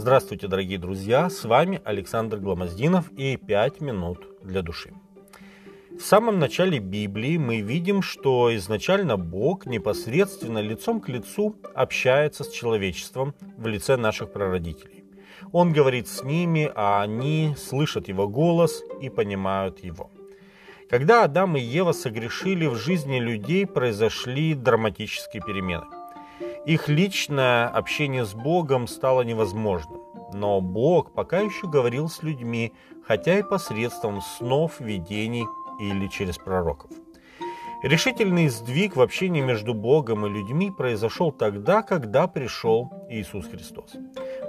Здравствуйте, дорогие друзья! С вами Александр Гломоздинов и «Пять минут для души». В самом начале Библии мы видим, что изначально Бог непосредственно лицом к лицу общается с человечеством в лице наших прародителей. Он говорит с ними, а они слышат его голос и понимают его. Когда Адам и Ева согрешили, в жизни людей произошли драматические перемены. Их личное общение с Богом стало невозможным. Но Бог пока еще говорил с людьми, хотя и посредством снов, видений или через пророков. Решительный сдвиг в общении между Богом и людьми произошел тогда, когда пришел Иисус Христос.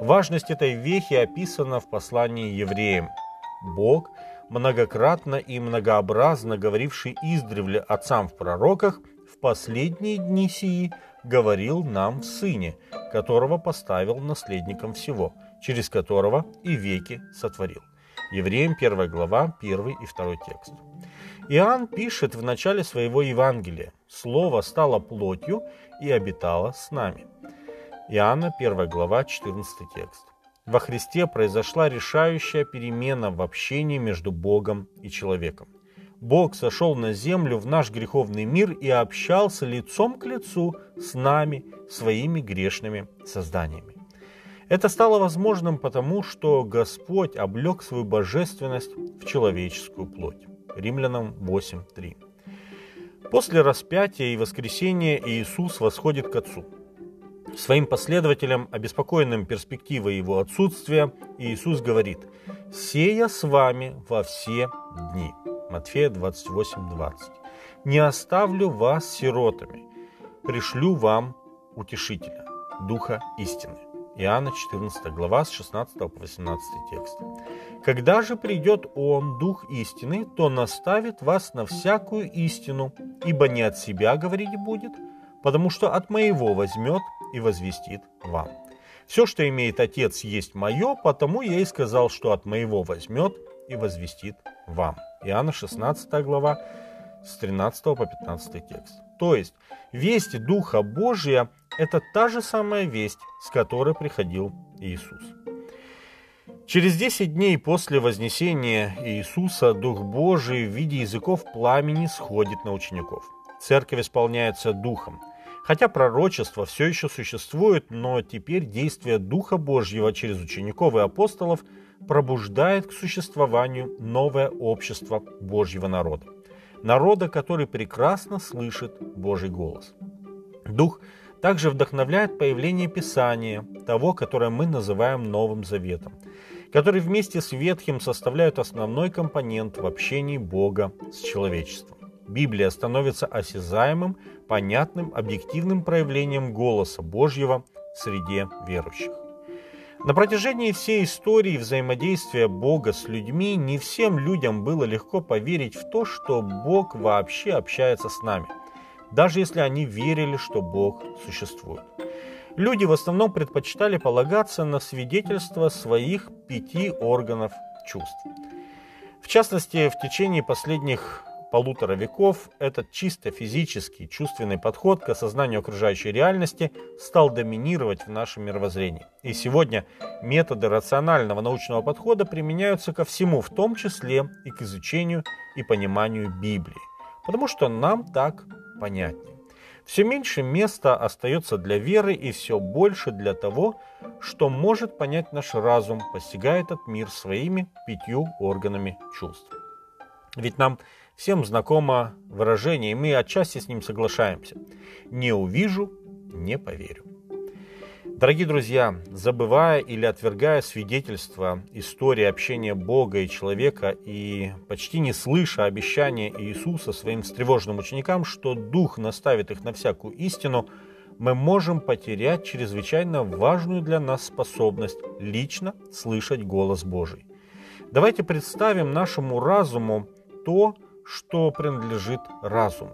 Важность этой вехи описана в послании евреям. Бог, многократно и многообразно говоривший издревле отцам в пророках, в последние дни сии говорил нам в Сыне, которого поставил наследником всего, через которого и веки сотворил. Евреям 1 глава, 1 и 2 текст. Иоанн пишет в начале своего Евангелия «Слово стало плотью и обитало с нами». Иоанна 1 глава 14 текст. Во Христе произошла решающая перемена в общении между Богом и человеком. Бог сошел на землю в наш греховный мир и общался лицом к лицу с нами, своими грешными созданиями. Это стало возможным потому, что Господь облег свою божественность в человеческую плоть. Римлянам 8.3. После распятия и воскресения Иисус восходит к Отцу – Своим последователям, обеспокоенным перспективой его отсутствия, Иисус говорит «Сея с вами во все дни». Матфея 28:20. «Не оставлю вас сиротами, пришлю вам утешителя, Духа истины». Иоанна 14 глава с 16 по 18 текст. «Когда же придет Он, Дух истины, то наставит вас на всякую истину, ибо не от себя говорить будет, потому что от моего возьмет и возвестит вам. Все, что имеет Отец, есть мое, потому я и сказал, что от моего возьмет и возвестит вам. Иоанна 16 глава с 13 по 15 текст. То есть, весть Духа Божия – это та же самая весть, с которой приходил Иисус. Через 10 дней после вознесения Иисуса Дух Божий в виде языков пламени сходит на учеников. Церковь исполняется Духом. Хотя пророчество все еще существует, но теперь действие Духа Божьего через учеников и апостолов пробуждает к существованию новое общество Божьего народа. Народа, который прекрасно слышит Божий голос. Дух также вдохновляет появление Писания, того, которое мы называем Новым Заветом, который вместе с Ветхим составляют основной компонент в общении Бога с человечеством. Библия становится осязаемым, понятным, объективным проявлением голоса Божьего в среде верующих. На протяжении всей истории взаимодействия Бога с людьми не всем людям было легко поверить в то, что Бог вообще общается с нами, даже если они верили, что Бог существует. Люди в основном предпочитали полагаться на свидетельство своих пяти органов чувств. В частности, в течение последних полутора веков этот чисто физический, чувственный подход к осознанию окружающей реальности стал доминировать в нашем мировоззрении. И сегодня методы рационального научного подхода применяются ко всему, в том числе и к изучению и пониманию Библии, потому что нам так понятнее. Все меньше места остается для веры и все больше для того, что может понять наш разум, постигая этот мир своими пятью органами чувств. Ведь нам Всем знакомо выражение, и мы отчасти с ним соглашаемся. Не увижу, не поверю. Дорогие друзья, забывая или отвергая свидетельства истории общения Бога и человека и почти не слыша обещания Иисуса своим встревоженным ученикам, что Дух наставит их на всякую истину, мы можем потерять чрезвычайно важную для нас способность лично слышать голос Божий. Давайте представим нашему разуму то, что принадлежит разуму,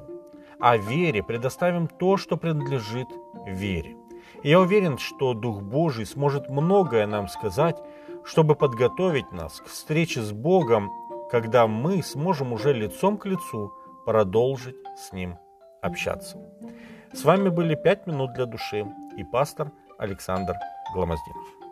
а вере предоставим то, что принадлежит вере. Я уверен, что Дух Божий сможет многое нам сказать, чтобы подготовить нас к встрече с Богом, когда мы сможем уже лицом к лицу продолжить с Ним общаться. С вами были «Пять минут для души» и пастор Александр Гломоздинов.